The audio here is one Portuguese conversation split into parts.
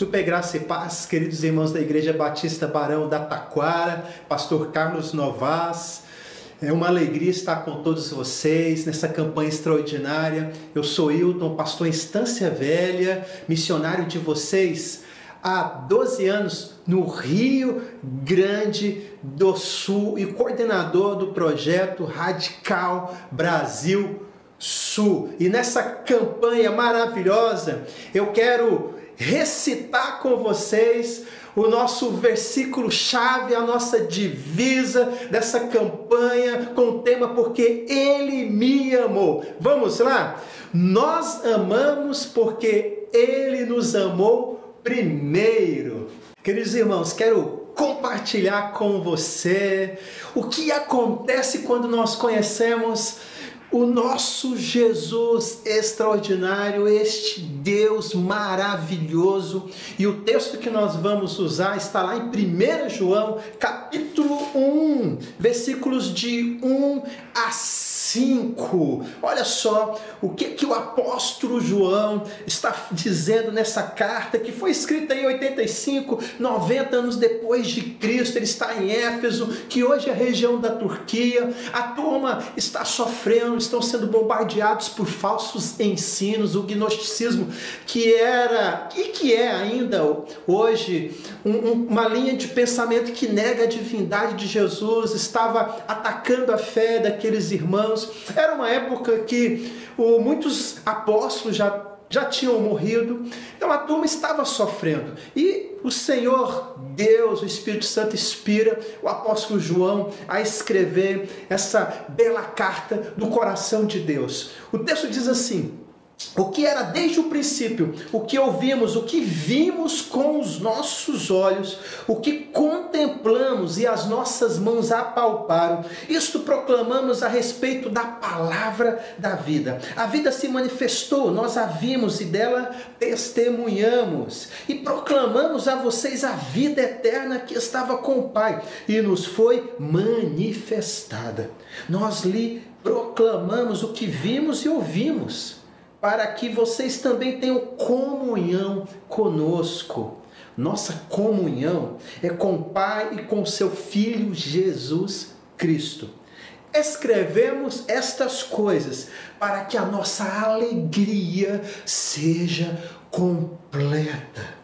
Super graça e paz, queridos irmãos da Igreja Batista Barão da Taquara, pastor Carlos Novas. É uma alegria estar com todos vocês nessa campanha extraordinária. Eu sou Hilton, pastor em Estância Velha, missionário de vocês há 12 anos no Rio Grande do Sul e coordenador do projeto Radical Brasil Sul. E nessa campanha maravilhosa, eu quero recitar com vocês o nosso versículo chave, a nossa divisa dessa campanha com o tema porque ele me amou. Vamos lá? Nós amamos porque ele nos amou primeiro. Queridos irmãos, quero compartilhar com você o que acontece quando nós conhecemos o nosso Jesus extraordinário, este Deus maravilhoso. E o texto que nós vamos usar está lá em 1 João, capítulo 1, versículos de 1 a 5. Olha só o que, que o apóstolo João está dizendo nessa carta que foi escrita em 85, 90 anos depois de Cristo. Ele está em Éfeso, que hoje é a região da Turquia. A turma está sofrendo, estão sendo bombardeados por falsos ensinos, o gnosticismo, que era e que é ainda hoje um, uma linha de pensamento que nega a divindade de Jesus, estava atacando a fé daqueles irmãos era uma época que o, muitos apóstolos já, já tinham morrido, então a turma estava sofrendo. E o Senhor Deus, o Espírito Santo, inspira o apóstolo João a escrever essa bela carta do coração de Deus. O texto diz assim: o que era desde o princípio, o que ouvimos, o que vimos com os nossos olhos, o que contemplamos e as nossas mãos apalparam, isto proclamamos a respeito da palavra da vida. A vida se manifestou, nós a vimos e dela testemunhamos, e proclamamos a vocês a vida eterna que estava com o Pai e nos foi manifestada. Nós lhe proclamamos o que vimos e ouvimos para que vocês também tenham comunhão conosco. Nossa comunhão é com o Pai e com seu Filho Jesus Cristo. Escrevemos estas coisas para que a nossa alegria seja completa.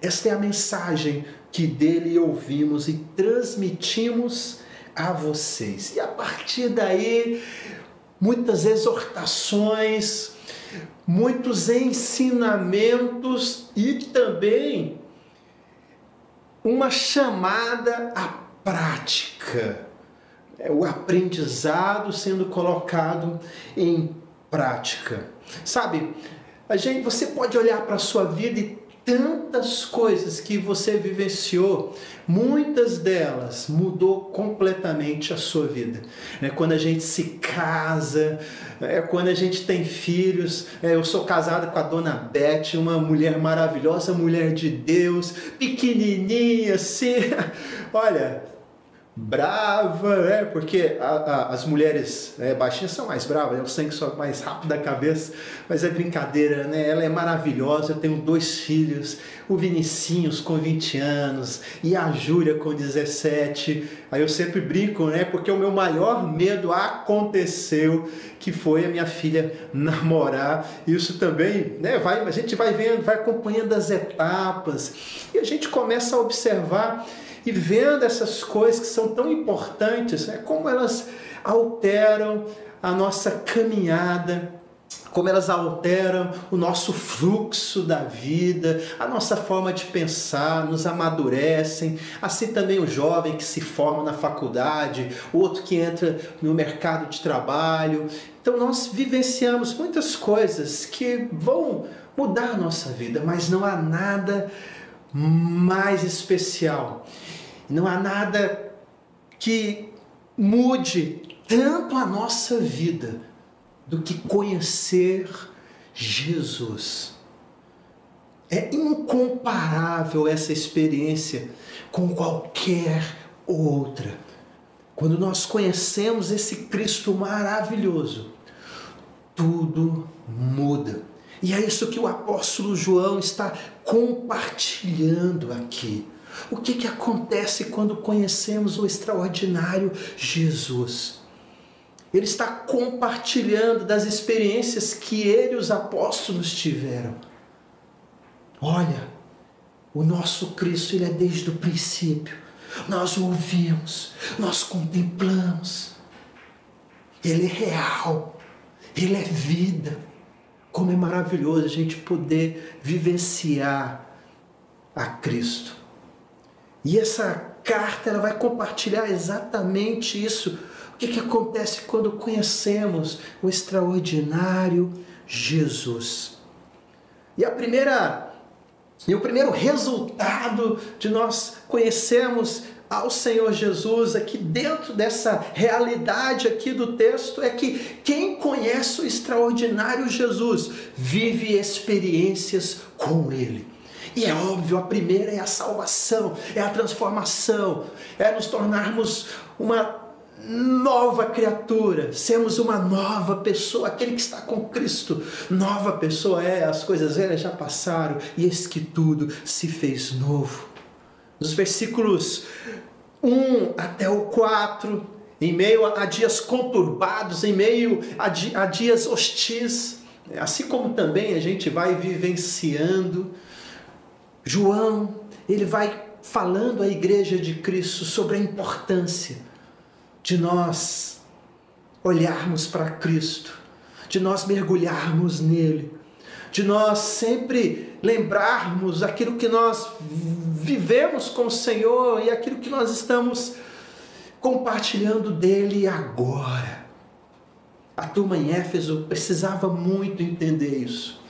Esta é a mensagem que dele ouvimos e transmitimos a vocês. E a partir daí, muitas exortações, muitos ensinamentos e também uma chamada à prática. É o aprendizado sendo colocado em prática. Sabe, a gente, você pode olhar para a sua vida e tantas coisas que você vivenciou, muitas delas mudou completamente a sua vida. É quando a gente se casa, é quando a gente tem filhos. É, eu sou casado com a dona Beth, uma mulher maravilhosa, mulher de Deus, pequenininha assim. Olha, brava, é, porque a, a, as mulheres é, baixinhas são mais bravas, eu sei que sou mais rápido da cabeça, mas é brincadeira, né? Ela é maravilhosa, eu tenho dois filhos, o Vinicinhos com 20 anos e a Júlia com 17. Aí eu sempre brinco, né? Porque o meu maior medo aconteceu, que foi a minha filha namorar. Isso também, né? Vai, a gente vai vendo, vai acompanhando as etapas e a gente começa a observar e vendo essas coisas que são tão importantes, né, como elas alteram a nossa caminhada, como elas alteram o nosso fluxo da vida, a nossa forma de pensar, nos amadurecem. Assim também o jovem que se forma na faculdade, outro que entra no mercado de trabalho. Então nós vivenciamos muitas coisas que vão mudar a nossa vida, mas não há nada mais especial. Não há nada que mude tanto a nossa vida do que conhecer Jesus. É incomparável essa experiência com qualquer outra. Quando nós conhecemos esse Cristo maravilhoso, tudo muda. E é isso que o apóstolo João está compartilhando aqui. O que, que acontece quando conhecemos o extraordinário Jesus? Ele está compartilhando das experiências que ele e os apóstolos tiveram. Olha, o nosso Cristo, ele é desde o princípio. Nós o ouvimos, nós contemplamos. Ele é real, ele é vida. Como é maravilhoso a gente poder vivenciar a Cristo. E essa carta ela vai compartilhar exatamente isso. O que, que acontece quando conhecemos o extraordinário Jesus? E a primeira e o primeiro resultado de nós conhecermos ao Senhor Jesus aqui dentro dessa realidade aqui do texto é que quem conhece o extraordinário Jesus vive experiências com ele. E é óbvio, a primeira é a salvação, é a transformação, é nos tornarmos uma nova criatura, sermos uma nova pessoa, aquele que está com Cristo, nova pessoa é, as coisas velhas já passaram e eis que tudo se fez novo. Nos versículos 1 até o 4, em meio a dias conturbados, em meio a, dias hostis, assim como também a gente vai vivenciando, João, ele vai falando à igreja de Cristo sobre a importância de nós olharmos para Cristo, de nós mergulharmos nele, de nós sempre lembrarmos aquilo que nós vivemos com o Senhor e aquilo que nós estamos compartilhando dele agora. A turma em Éfeso precisava muito entender isso,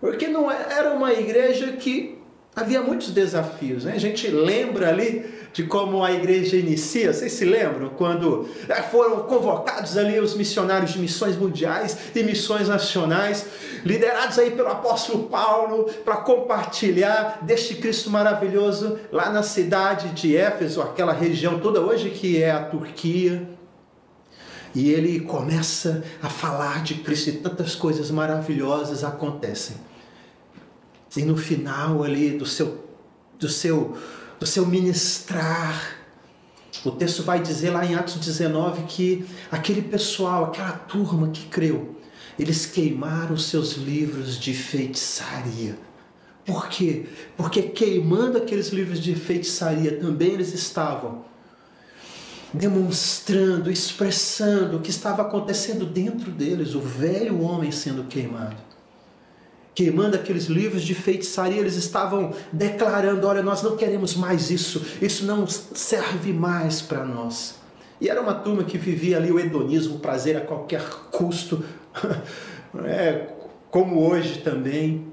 porque não era uma igreja que havia muitos desafios. Né? A gente lembra ali de como a igreja inicia. Vocês se lembram quando é, foram convocados ali os missionários de missões mundiais e missões nacionais, liderados aí pelo apóstolo Paulo, para compartilhar deste Cristo maravilhoso lá na cidade de Éfeso, aquela região toda hoje que é a Turquia. E ele começa a falar de Cristo e tantas coisas maravilhosas acontecem. E no final ali do seu, do seu, do seu ministrar, o texto vai dizer lá em Atos 19 que aquele pessoal, aquela turma que creu, eles queimaram seus livros de feitiçaria. Por quê? Porque queimando aqueles livros de feitiçaria também eles estavam demonstrando, expressando o que estava acontecendo dentro deles, o velho homem sendo queimado queimando aqueles livros de feitiçaria, eles estavam declarando: olha, nós não queremos mais isso, isso não serve mais para nós. E era uma turma que vivia ali o hedonismo, o prazer a qualquer custo, é, como hoje também.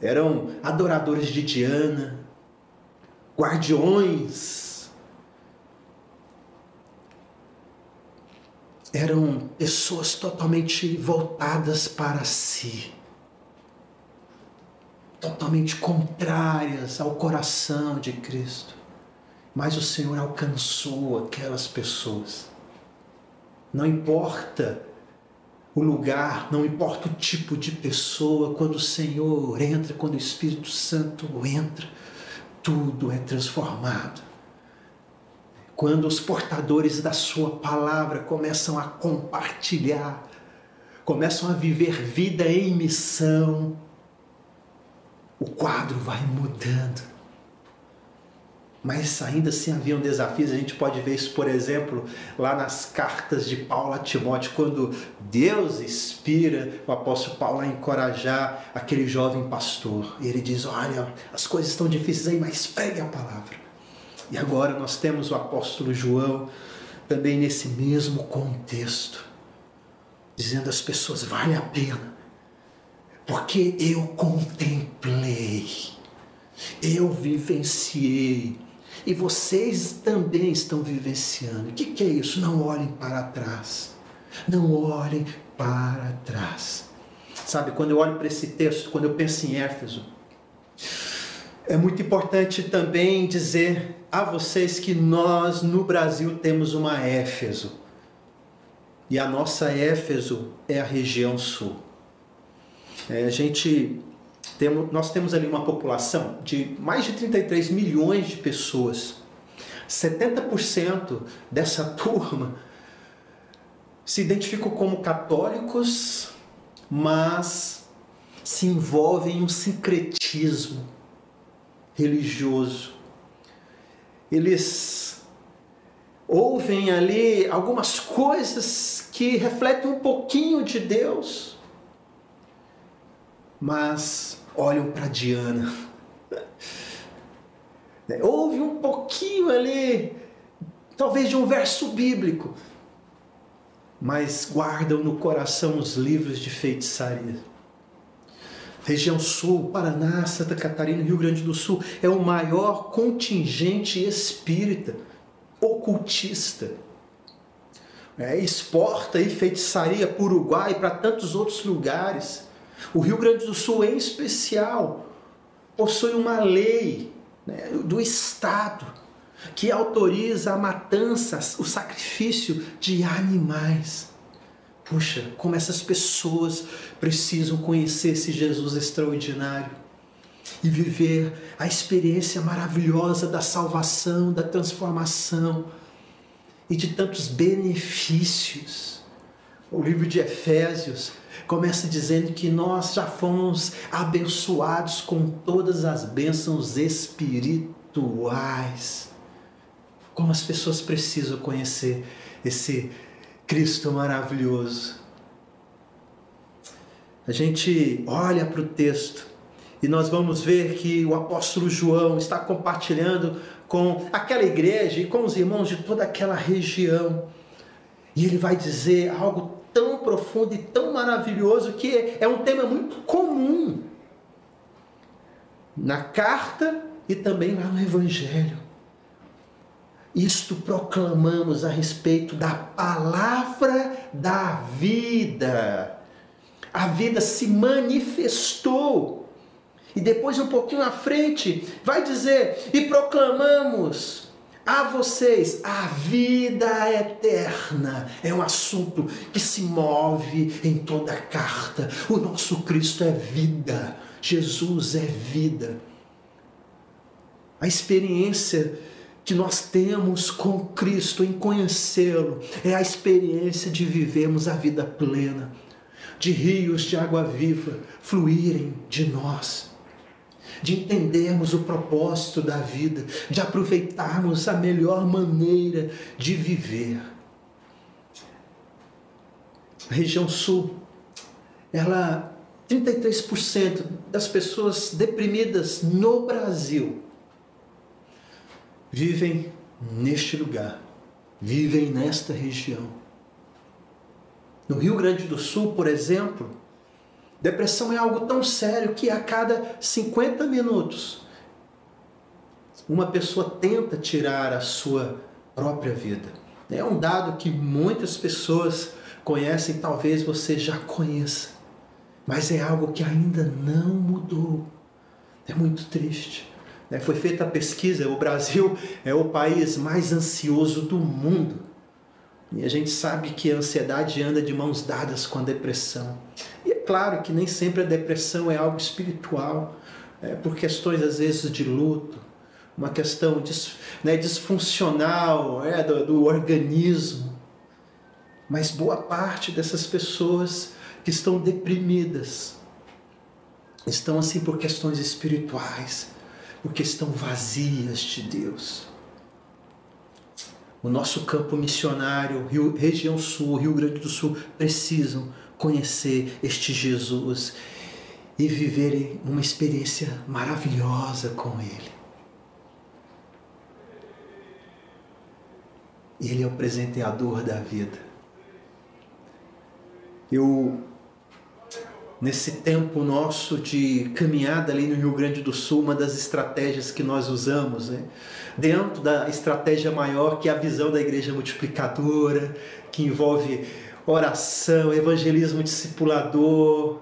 Eram adoradores de Diana, guardiões. Eram pessoas totalmente voltadas para si totalmente contrárias ao coração de Cristo. Mas o Senhor alcançou aquelas pessoas. Não importa o lugar, não importa o tipo de pessoa, quando o Senhor entra, quando o Espírito Santo entra, tudo é transformado. Quando os portadores da Sua palavra começam a compartilhar, começam a viver vida em missão, o quadro vai mudando. Mas ainda assim haviam desafios, a gente pode ver isso, por exemplo, lá nas cartas de Paulo a Timóteo, quando Deus inspira o apóstolo Paulo a encorajar aquele jovem pastor. E ele diz: Olha, as coisas estão difíceis aí, mas pregue a palavra. E agora nós temos o apóstolo João também nesse mesmo contexto, dizendo às pessoas: vale a pena porque eu contemplei, eu vivenciei, e vocês também estão vivenciando. O que, que é isso? Não olhem para trás. Não olhem para trás. Sabe, quando eu olho para esse texto, quando eu penso em Éfeso, é muito importante também dizer a vocês que nós no Brasil temos uma Éfeso. E a nossa Éfeso é a região sul. É, a gente temos, nós temos ali uma população de mais de 33 milhões de pessoas. 70% dessa turma se identificam como católicos, mas se envolvem em um sincretismo religioso. Eles ouvem ali algumas coisas que refletem um pouquinho de Deus, mas olham para Diana. Houve um pouquinho ali, talvez de um verso bíblico, mas guardam no coração os livros de feitiçaria. Região Sul, Paraná, Santa Catarina, Rio Grande do Sul é o maior contingente espírita, ocultista. É, exporta e feitiçaria para Uruguai e para tantos outros lugares. O Rio Grande do Sul, em especial, possui uma lei né, do Estado que autoriza a matança, o sacrifício de animais. Puxa, como essas pessoas precisam conhecer esse Jesus extraordinário e viver a experiência maravilhosa da salvação, da transformação e de tantos benefícios. O livro de Efésios começa dizendo que nós já fomos abençoados com todas as bênçãos espirituais. Como as pessoas precisam conhecer esse Cristo maravilhoso. A gente olha para o texto e nós vamos ver que o apóstolo João está compartilhando com aquela igreja e com os irmãos de toda aquela região. E ele vai dizer algo tão profundo e tão maravilhoso que é um tema muito comum na carta e também lá no Evangelho. Isto proclamamos a respeito da palavra da vida. A vida se manifestou. E depois, um pouquinho à frente, vai dizer: e proclamamos a vocês a vida eterna. É um assunto que se move em toda a carta. O nosso Cristo é vida. Jesus é vida. A experiência que nós temos com Cristo em conhecê-lo é a experiência de vivermos a vida plena, de rios de água viva fluírem de nós de entendermos o propósito da vida, de aproveitarmos a melhor maneira de viver. A região sul, ela 33% das pessoas deprimidas no Brasil vivem neste lugar, vivem nesta região. No Rio Grande do Sul, por exemplo, Depressão é algo tão sério que a cada 50 minutos uma pessoa tenta tirar a sua própria vida. É um dado que muitas pessoas conhecem, talvez você já conheça, mas é algo que ainda não mudou. É muito triste. Né? Foi feita a pesquisa, o Brasil é o país mais ansioso do mundo. E a gente sabe que a ansiedade anda de mãos dadas com a depressão. E é claro que nem sempre a depressão é algo espiritual, é, por questões às vezes de luto, uma questão dis, né, disfuncional é, do, do organismo. Mas boa parte dessas pessoas que estão deprimidas estão assim por questões espirituais, porque estão vazias de Deus o nosso campo missionário, Rio, região sul, Rio Grande do Sul, precisam conhecer este Jesus e viverem uma experiência maravilhosa com Ele. Ele é o presenteador da vida. Eu, nesse tempo nosso de caminhada ali no Rio Grande do Sul, uma das estratégias que nós usamos, né? dentro da estratégia maior que é a visão da igreja multiplicadora, que envolve oração, evangelismo discipulador,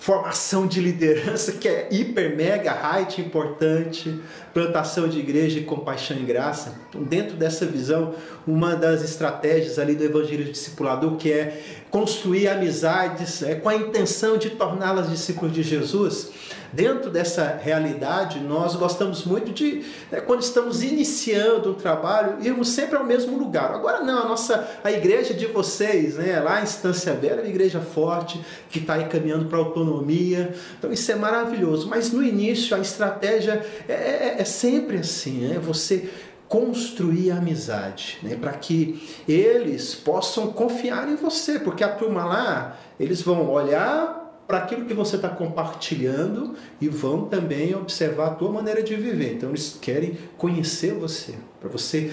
formação de liderança que é hiper, mega, height importante, plantação de igreja e compaixão e graça. Então, dentro dessa visão, uma das estratégias ali do evangelho discipulador que é construir amizades é, com a intenção de torná-las discípulos de Jesus Dentro dessa realidade, nós gostamos muito de, né, quando estamos iniciando um trabalho, irmos sempre ao mesmo lugar. Agora não, a nossa a igreja de vocês, né, lá em Estância Velha, é uma igreja forte, que está aí caminhando para autonomia. Então isso é maravilhoso. Mas no início, a estratégia é, é, é sempre assim, né? Você construir a amizade, né? para que eles possam confiar em você, porque a turma lá, eles vão olhar para aquilo que você está compartilhando e vão também observar a tua maneira de viver. Então eles querem conhecer você, para você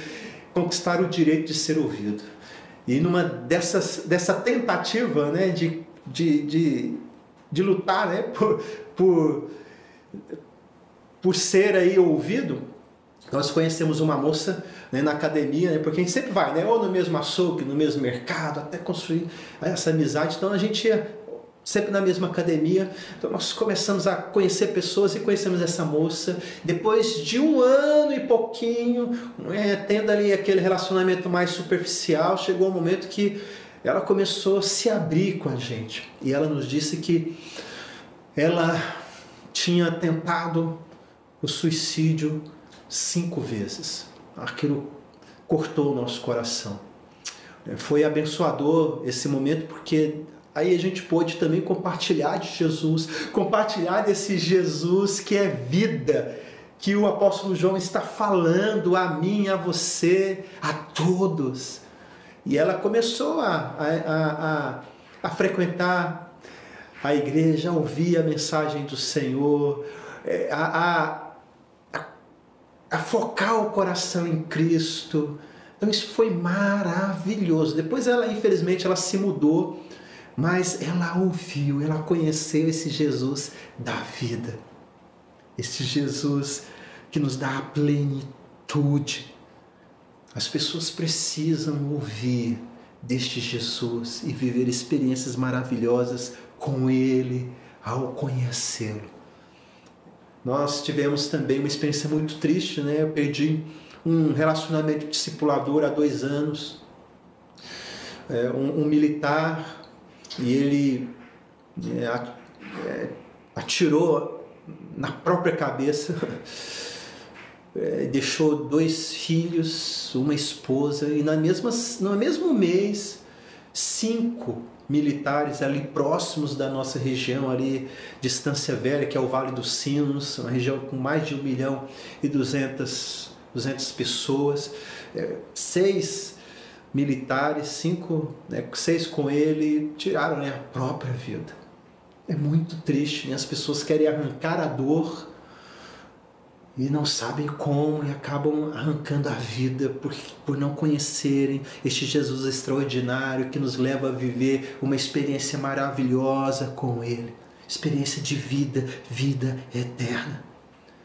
conquistar o direito de ser ouvido. E numa dessas, dessa tentativa né, de, de, de, de lutar né, por, por, por ser aí ouvido, nós conhecemos uma moça né, na academia, né, porque a gente sempre vai, né, ou no mesmo açougue, no mesmo mercado, até construir essa amizade. Então a gente ia sempre na mesma academia. Então nós começamos a conhecer pessoas e conhecemos essa moça. Depois de um ano e pouquinho, é, tendo ali aquele relacionamento mais superficial, chegou o um momento que ela começou a se abrir com a gente. E ela nos disse que ela tinha tentado o suicídio cinco vezes. Aquilo cortou o nosso coração. Foi abençoador esse momento porque Aí a gente pôde também compartilhar de Jesus, compartilhar desse Jesus que é vida, que o apóstolo João está falando a mim, a você, a todos. E ela começou a, a, a, a frequentar a igreja, a ouvir a mensagem do Senhor, é, a, a focar o coração em Cristo. Então isso foi maravilhoso. Depois ela, infelizmente, ela se mudou mas ela ouviu, ela conheceu esse Jesus da vida, esse Jesus que nos dá a plenitude. As pessoas precisam ouvir deste Jesus e viver experiências maravilhosas com Ele ao conhecê-lo. Nós tivemos também uma experiência muito triste, né? Eu perdi um relacionamento discipulador há dois anos. É, um, um militar e ele é, é, atirou na própria cabeça, é, deixou dois filhos, uma esposa, e na mesma, no mesmo mês, cinco militares ali próximos da nossa região, ali, Distância Velha, que é o Vale dos Sinos, uma região com mais de um milhão e duzentas, duzentas pessoas, seis militares, cinco, né, seis com ele, tiraram né, a própria vida. É muito triste, né? as pessoas querem arrancar a dor e não sabem como e acabam arrancando a vida por, por não conhecerem este Jesus extraordinário que nos leva a viver uma experiência maravilhosa com Ele. Experiência de vida, vida eterna.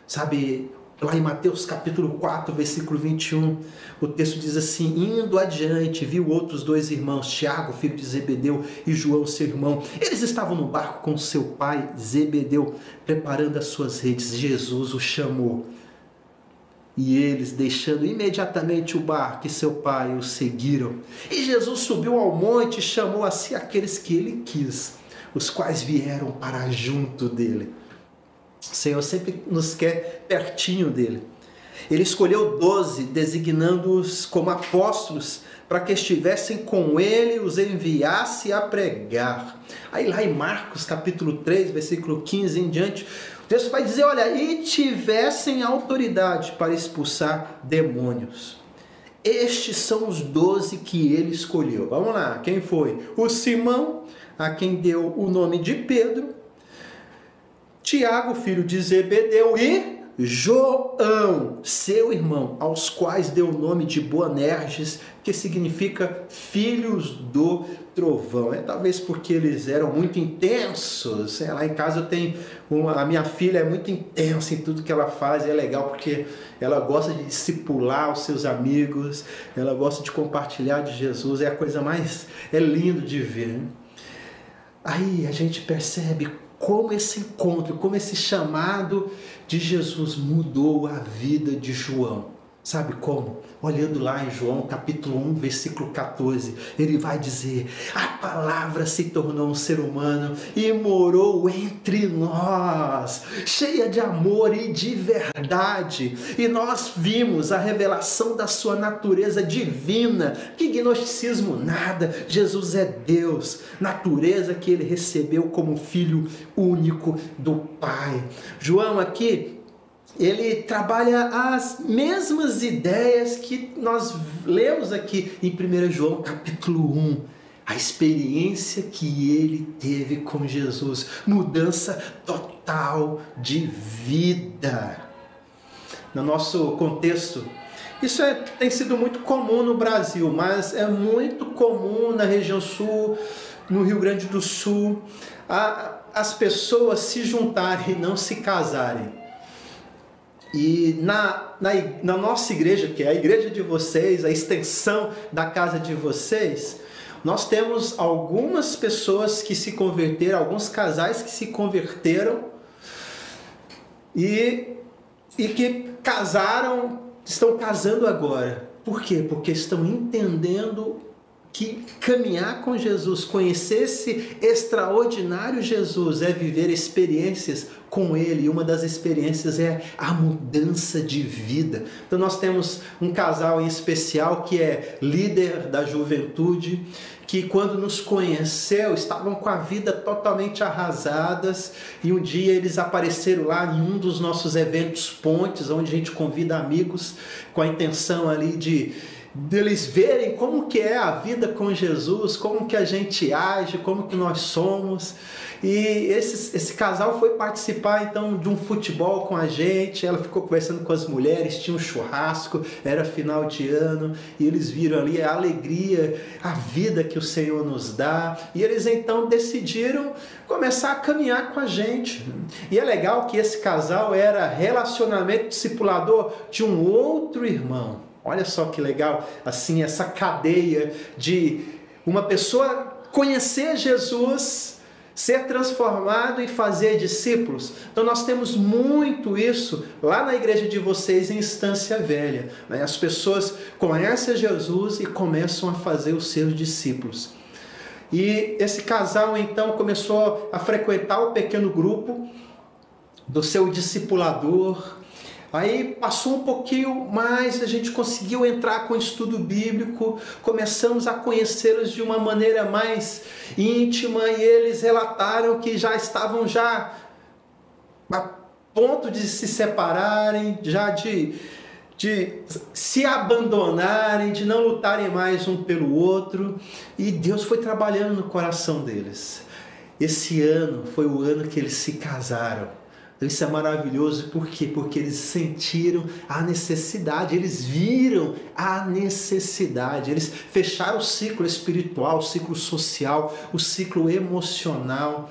Sabe, Lá em Mateus capítulo 4, versículo 21, o texto diz assim: Indo adiante, viu outros dois irmãos, Tiago, filho de Zebedeu, e João, seu irmão. Eles estavam no barco com seu pai, Zebedeu, preparando as suas redes. Jesus o chamou. E eles, deixando imediatamente o barco e seu pai, o seguiram. E Jesus subiu ao monte e chamou a si aqueles que ele quis, os quais vieram para junto dele. O Senhor sempre nos quer pertinho dele. Ele escolheu doze, designando-os como apóstolos, para que estivessem com ele e os enviasse a pregar. Aí lá em Marcos capítulo 3, versículo 15 em diante, o texto vai dizer, olha, e tivessem autoridade para expulsar demônios. Estes são os doze que ele escolheu. Vamos lá, quem foi? O Simão, a quem deu o nome de Pedro, Tiago, filho de Zebedeu, e João, seu irmão, aos quais deu o nome de Boanerges, que significa filhos do trovão. É talvez porque eles eram muito intensos. É, lá em casa eu tenho uma, a minha filha é muito intensa em tudo que ela faz, é legal porque ela gosta de discipular os seus amigos, ela gosta de compartilhar de Jesus, é a coisa mais é lindo de ver. Aí a gente percebe como esse encontro, como esse chamado de Jesus mudou a vida de João. Sabe como? Olhando lá em João capítulo 1, versículo 14, ele vai dizer: A palavra se tornou um ser humano e morou entre nós, cheia de amor e de verdade. E nós vimos a revelação da sua natureza divina. Que gnosticismo nada! Jesus é Deus, natureza que ele recebeu como filho único do Pai. João aqui ele trabalha as mesmas ideias que nós lemos aqui em 1 João capítulo 1. A experiência que ele teve com Jesus, mudança total de vida. No nosso contexto, isso é, tem sido muito comum no Brasil, mas é muito comum na região sul, no Rio Grande do Sul, a, as pessoas se juntarem e não se casarem. E na, na, na, nossa igreja, que é a igreja de vocês, a extensão da casa de vocês, nós temos algumas pessoas que se converteram, alguns casais que se converteram e, e que casaram, estão casando agora. Por quê? Porque estão entendendo que caminhar com Jesus, conhecer esse extraordinário Jesus, é viver experiências com Ele. E uma das experiências é a mudança de vida. Então, nós temos um casal em especial que é líder da juventude, que quando nos conheceu estavam com a vida totalmente arrasadas e um dia eles apareceram lá em um dos nossos eventos pontes, onde a gente convida amigos com a intenção ali de deles verem como que é a vida com Jesus, como que a gente age, como que nós somos. E esse, esse casal foi participar então de um futebol com a gente. Ela ficou conversando com as mulheres, tinha um churrasco, era final de ano, e eles viram ali a alegria, a vida que o Senhor nos dá. E eles então decidiram começar a caminhar com a gente. E é legal que esse casal era relacionamento discipulador de um outro irmão. Olha só que legal, assim, essa cadeia de uma pessoa conhecer Jesus, ser transformado e fazer discípulos. Então nós temos muito isso lá na igreja de vocês em Instância Velha. Né? As pessoas conhecem Jesus e começam a fazer os seus discípulos. E esse casal então começou a frequentar o pequeno grupo do seu discipulador, Aí passou um pouquinho mais, a gente conseguiu entrar com o estudo bíblico, começamos a conhecê-los de uma maneira mais íntima e eles relataram que já estavam já a ponto de se separarem, já de, de se abandonarem, de não lutarem mais um pelo outro, e Deus foi trabalhando no coração deles. Esse ano foi o ano que eles se casaram. Isso é maravilhoso, por quê? Porque eles sentiram a necessidade, eles viram a necessidade, eles fecharam o ciclo espiritual, o ciclo social, o ciclo emocional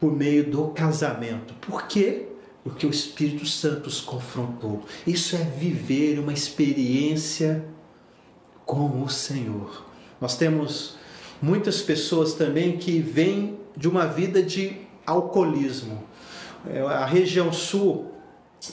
por meio do casamento. Por quê? Porque o Espírito Santo os confrontou. Isso é viver uma experiência com o Senhor. Nós temos muitas pessoas também que vêm de uma vida de alcoolismo a região sul,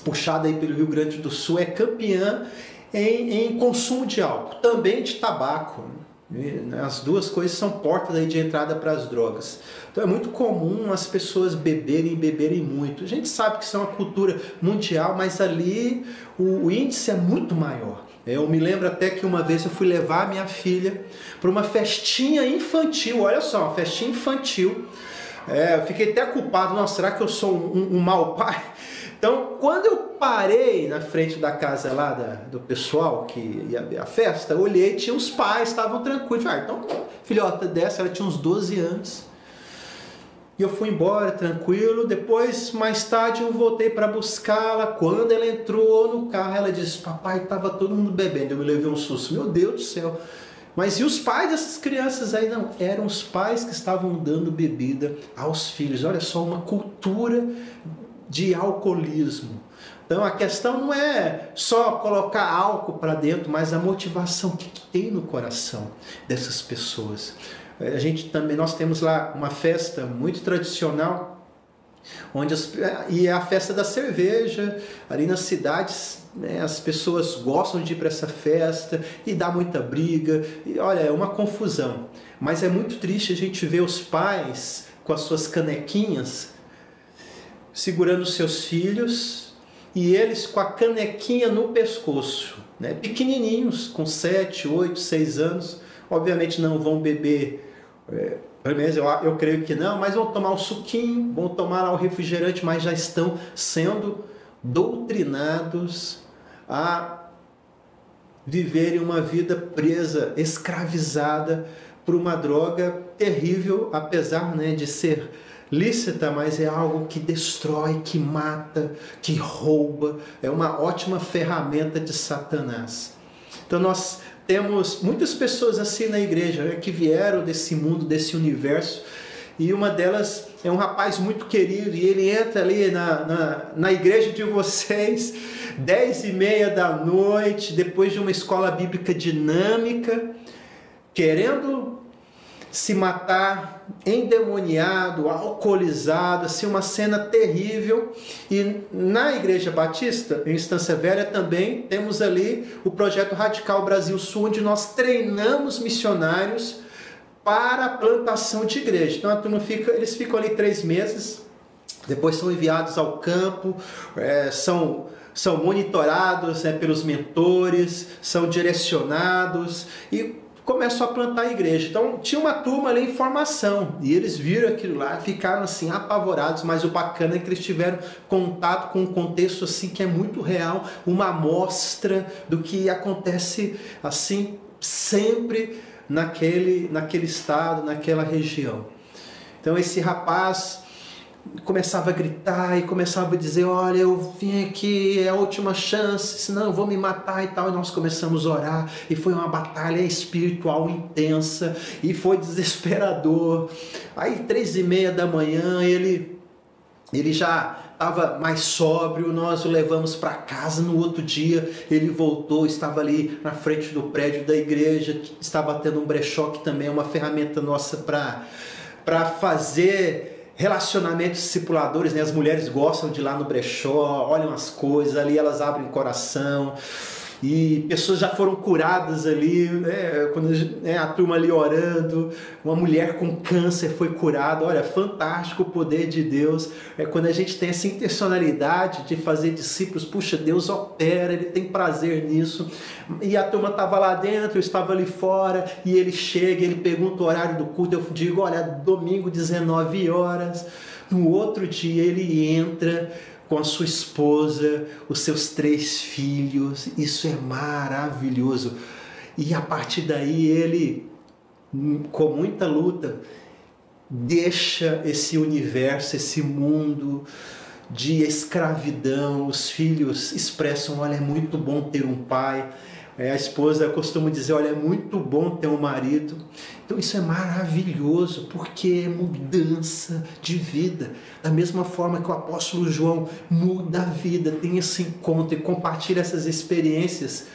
puxada aí pelo Rio Grande do Sul, é campeã em, em consumo de álcool, também de tabaco. Né? As duas coisas são portas aí de entrada para as drogas. Então é muito comum as pessoas beberem e beberem muito. A gente sabe que isso é uma cultura mundial, mas ali o, o índice é muito maior. Eu me lembro até que uma vez eu fui levar minha filha para uma festinha infantil, olha só, uma festinha infantil é, eu fiquei até culpado, nossa, será que eu sou um, um, mau pai? Então, quando eu parei na frente da casa lá da, do pessoal que ia ver a festa, olhei, tinha os pais, estavam tranquilos. Falei, ah, então, filhota dessa, ela tinha uns 12 anos. E eu fui embora tranquilo. Depois, mais tarde, eu voltei para buscá-la. Quando ela entrou no carro, ela disse: Papai, estava todo mundo bebendo. Eu me levei um susto. Meu Deus do céu. Mas e os pais dessas crianças aí? Não, eram os pais que estavam dando bebida aos filhos. Olha só, uma cultura de alcoolismo. Então a questão não é só colocar álcool para dentro, mas a motivação que, tem no coração dessas pessoas. A gente também nós temos lá uma festa muito tradicional onde as, e é a festa da cerveja ali nas cidades né, as pessoas gostam de ir para essa festa e dá muita briga. E olha é uma confusão. Mas é muito triste a gente ver os pais com as suas canequinhas segurando seus filhos e eles com a canequinha no pescoço né, pequenininhos com 7, 8, 6 anos. Obviamente não vão beber é, pelo menos eu, eu creio que não, mas vão tomar o suquinho, vão tomar o refrigerante, mas já estão sendo doutrinados a viverem uma vida presa, escravizada por uma droga terrível, apesar né, de ser lícita, mas é algo que destrói, que mata, que rouba, é uma ótima ferramenta de Satanás. Então nós temos muitas pessoas assim na igreja né, que vieram desse mundo, desse universo, e uma delas é um rapaz muito querido, e ele entra ali na, na, na igreja de vocês, dez e meia da noite, depois de uma escola bíblica dinâmica, querendo se matar, endemoniado, alcoolizado, assim, uma cena terrível. E na Igreja Batista, em Instância Velha, também temos ali o projeto Radical Brasil Sul, onde nós treinamos missionários para a plantação de igreja. Então a turma fica, eles ficam ali três meses, depois são enviados ao campo, é, são são monitorados né, pelos mentores, são direcionados e começou a plantar a igreja. Então tinha uma turma ali em formação e eles viram aquilo lá, ficaram assim apavorados, mas o bacana é que eles tiveram contato com um contexto assim que é muito real, uma amostra do que acontece assim sempre naquele naquele estado, naquela região. Então esse rapaz começava a gritar e começava a dizer: Olha, eu vim aqui, é a última chance, senão eu vou me matar e tal. E nós começamos a orar, e foi uma batalha espiritual intensa, e foi desesperador. Aí, três e meia da manhã, ele, ele já estava mais sóbrio, nós o levamos para casa. No outro dia, ele voltou, estava ali na frente do prédio da igreja, estava tendo um brechó, que também é uma ferramenta nossa para fazer relacionamentos discipuladores, né? As mulheres gostam de ir lá no brechó, olham as coisas, ali elas abrem o coração. E pessoas já foram curadas ali, né? quando né, a turma ali orando, uma mulher com câncer foi curada. Olha, fantástico o poder de Deus. É quando a gente tem essa intencionalidade de fazer discípulos, puxa, Deus opera, Ele tem prazer nisso. E a turma estava lá dentro, eu estava ali fora, e ele chega, ele pergunta o horário do culto, eu digo, olha, domingo 19 horas. No outro dia ele entra com a sua esposa, os seus três filhos. Isso é maravilhoso. E a partir daí ele, com muita luta, deixa esse universo, esse mundo de escravidão. Os filhos expressam: olha, é muito bom ter um pai. É, a esposa costuma dizer: olha, é muito bom ter um marido. Então isso é maravilhoso, porque é mudança de vida. Da mesma forma que o apóstolo João muda a vida, tem esse encontro e compartilha essas experiências.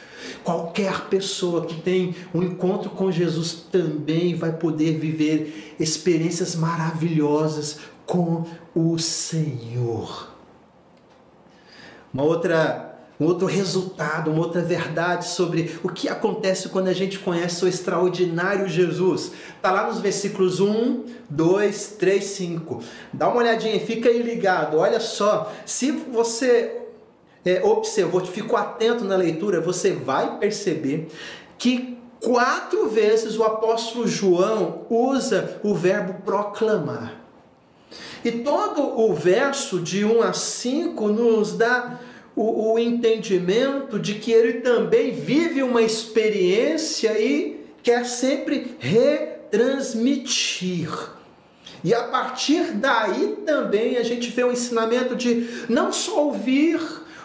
Qualquer pessoa que tem um encontro com Jesus também vai poder viver experiências maravilhosas com o Senhor. Uma outra um outro resultado, uma outra verdade sobre o que acontece quando a gente conhece o extraordinário Jesus. Está lá nos versículos 1, 2, 3, 5. Dá uma olhadinha, fica aí ligado. Olha só, se você é, observou, ficou atento na leitura, você vai perceber que quatro vezes o apóstolo João usa o verbo proclamar. E todo o verso de 1 a 5 nos dá o, o entendimento de que ele também vive uma experiência e quer sempre retransmitir. E a partir daí também a gente vê o ensinamento de não só ouvir,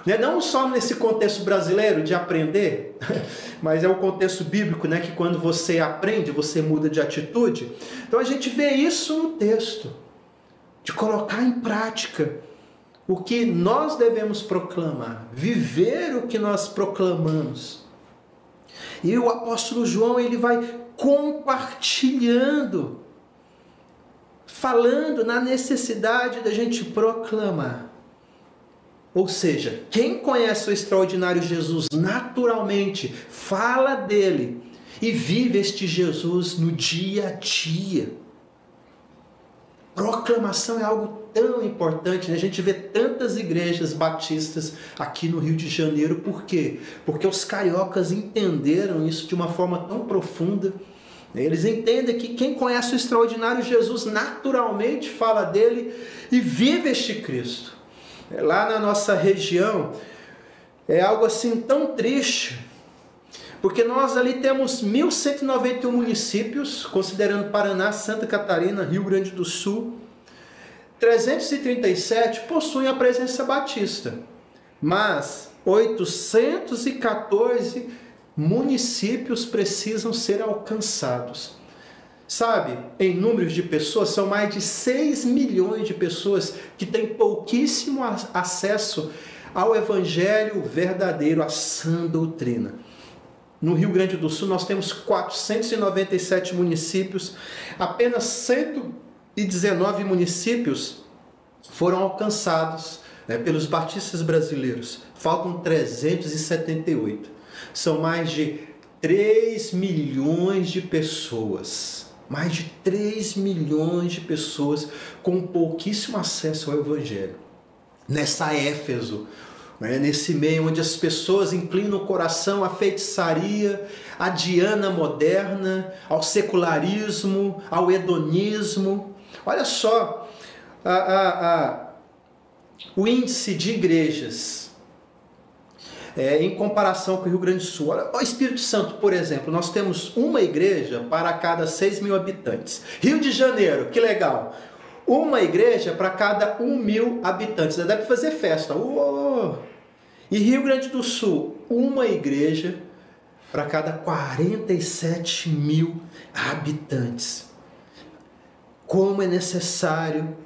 né, não só nesse contexto brasileiro de aprender, mas é o contexto bíblico, né, que quando você aprende, você muda de atitude. Então a gente vê isso no texto, de colocar em prática o que nós devemos proclamar, viver o que nós proclamamos. E o apóstolo João ele vai compartilhando falando na necessidade da gente proclamar. Ou seja, quem conhece o extraordinário Jesus naturalmente fala dele e vive este Jesus no dia a dia. Proclamação é algo tão importante, né? a gente vê tantas igrejas batistas aqui no Rio de Janeiro, por quê? Porque os cariocas entenderam isso de uma forma tão profunda. Eles entendem que quem conhece o extraordinário Jesus naturalmente fala dele e vive este Cristo. Lá na nossa região é algo assim tão triste, porque nós ali temos 1.191 municípios, considerando Paraná, Santa Catarina, Rio Grande do Sul. 337 possuem a presença batista, mas 814 municípios precisam ser alcançados. Sabe, em números de pessoas, são mais de 6 milhões de pessoas que têm pouquíssimo acesso ao evangelho verdadeiro, à sã doutrina. No Rio Grande do Sul, nós temos 497 municípios, apenas 119 municípios foram alcançados né, pelos batistas brasileiros. Faltam 378. São mais de 3 milhões de pessoas. Mais de 3 milhões de pessoas com pouquíssimo acesso ao Evangelho. Nessa Éfeso, né? nesse meio onde as pessoas inclinam o coração à feitiçaria, à diana moderna, ao secularismo, ao hedonismo. Olha só a, a, a, o índice de igrejas é, em comparação com o Rio Grande do Sul. Olha, o Espírito Santo, por exemplo, nós temos uma igreja para cada 6 mil habitantes. Rio de Janeiro, que legal! Uma igreja para cada um mil habitantes. Para fazer festa. Uou! E Rio Grande do Sul, uma igreja para cada 47 mil habitantes. Como é necessário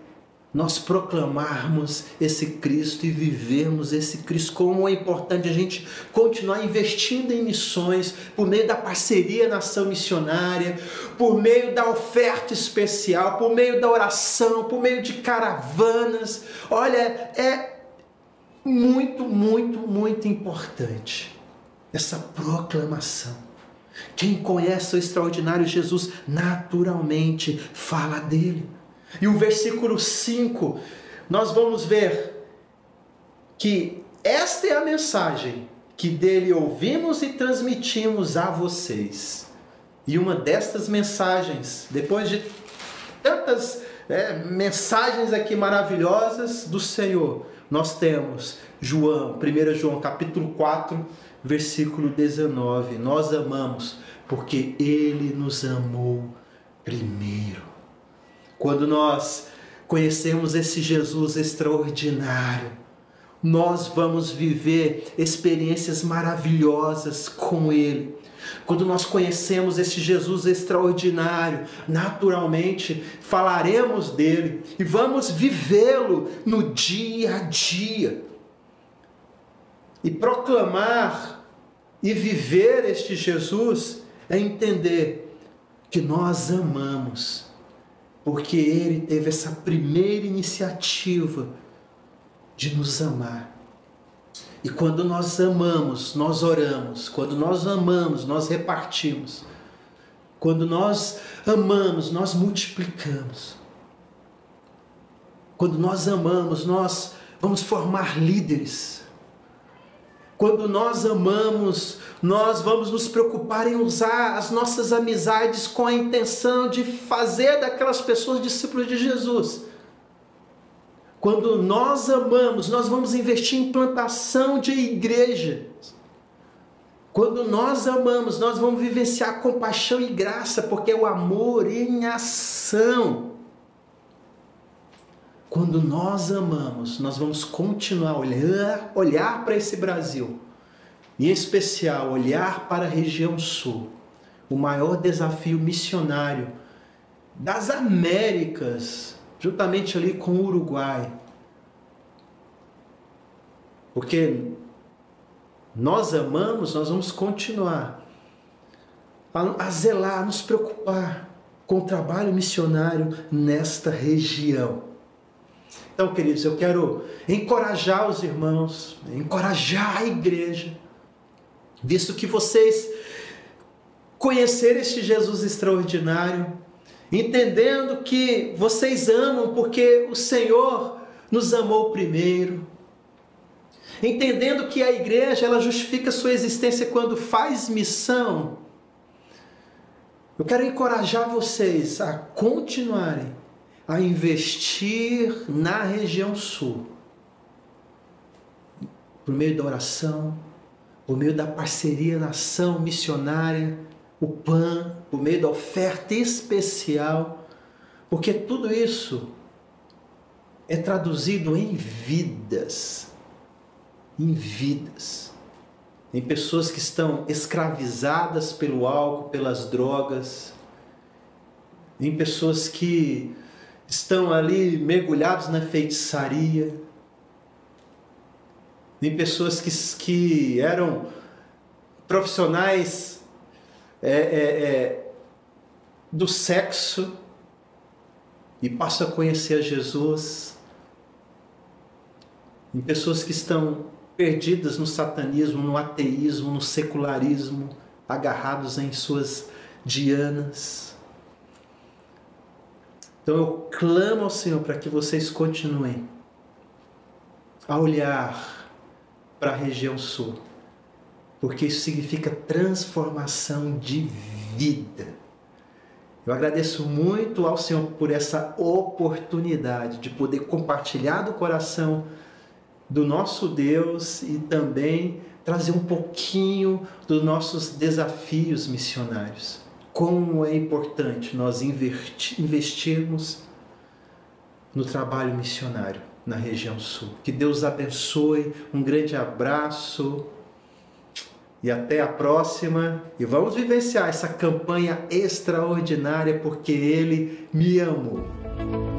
nós proclamarmos esse Cristo e vivermos esse Cristo, como é importante a gente continuar investindo em missões por meio da parceria na ação missionária, por meio da oferta especial, por meio da oração, por meio de caravanas. Olha, é muito, muito, muito importante essa proclamação. Quem conhece o extraordinário Jesus naturalmente fala dele. E o versículo 5, nós vamos ver que esta é a mensagem que dele ouvimos e transmitimos a vocês. E uma destas mensagens, depois de tantas é, mensagens aqui maravilhosas do Senhor, nós temos João, 1 João capítulo 4, versículo 19. Nós amamos porque ele nos amou primeiro. Quando nós conhecemos esse Jesus extraordinário, nós vamos viver experiências maravilhosas com ele quando nós conhecemos esse Jesus extraordinário, naturalmente falaremos dele e vamos vivê-lo no dia a dia. E proclamar e viver este Jesus é entender que nós amamos, porque ele teve essa primeira iniciativa de nos amar. E quando nós amamos, nós oramos. Quando nós amamos, nós repartimos. Quando nós amamos, nós multiplicamos. Quando nós amamos, nós vamos formar líderes. Quando nós amamos, nós vamos nos preocupar em usar as nossas amizades com a intenção de fazer daquelas pessoas discípulos de Jesus. Quando nós amamos, nós vamos investir em plantação de igrejas. Quando nós amamos, nós vamos vivenciar compaixão e graça, porque é o amor em ação. Quando nós amamos, nós vamos continuar a olhar, olhar para esse Brasil, em especial olhar para a região sul, o maior desafio missionário das Américas juntamente ali com o Uruguai. Porque nós amamos, nós vamos continuar a, zelar, a nos preocupar com o trabalho missionário nesta região. Então, queridos, eu quero encorajar os irmãos, encorajar a igreja, visto que vocês conheceram este Jesus extraordinário, entendendo que vocês amam porque o Senhor nos amou primeiro, entendendo que a igreja ela justifica sua existência quando faz missão. Eu quero encorajar vocês a continuarem a investir na região sul, por meio da oração, por meio da parceria na ação missionária, o PAN, por meio da oferta especial, porque tudo isso é traduzido em vidas, em vidas, em pessoas que estão escravizadas pelo álcool, pelas drogas, em pessoas que estão ali mergulhados na feitiçaria, em pessoas que, que eram profissionais é, é, é, do sexo e passam a conhecer a Jesus, em pessoas que estão perdidas no satanismo, no ateísmo, no secularismo, agarrados em suas dianas. Então eu clamo ao Senhor para que vocês continuem a olhar para a região sul, porque isso significa transformação de vida. Eu agradeço muito ao Senhor por essa oportunidade de poder compartilhar do coração do nosso Deus e também trazer um pouquinho dos nossos desafios missionários como é importante nós investirmos no trabalho missionário na região sul. Que Deus abençoe, um grande abraço e até a próxima. E vamos vivenciar essa campanha extraordinária porque Ele me amou.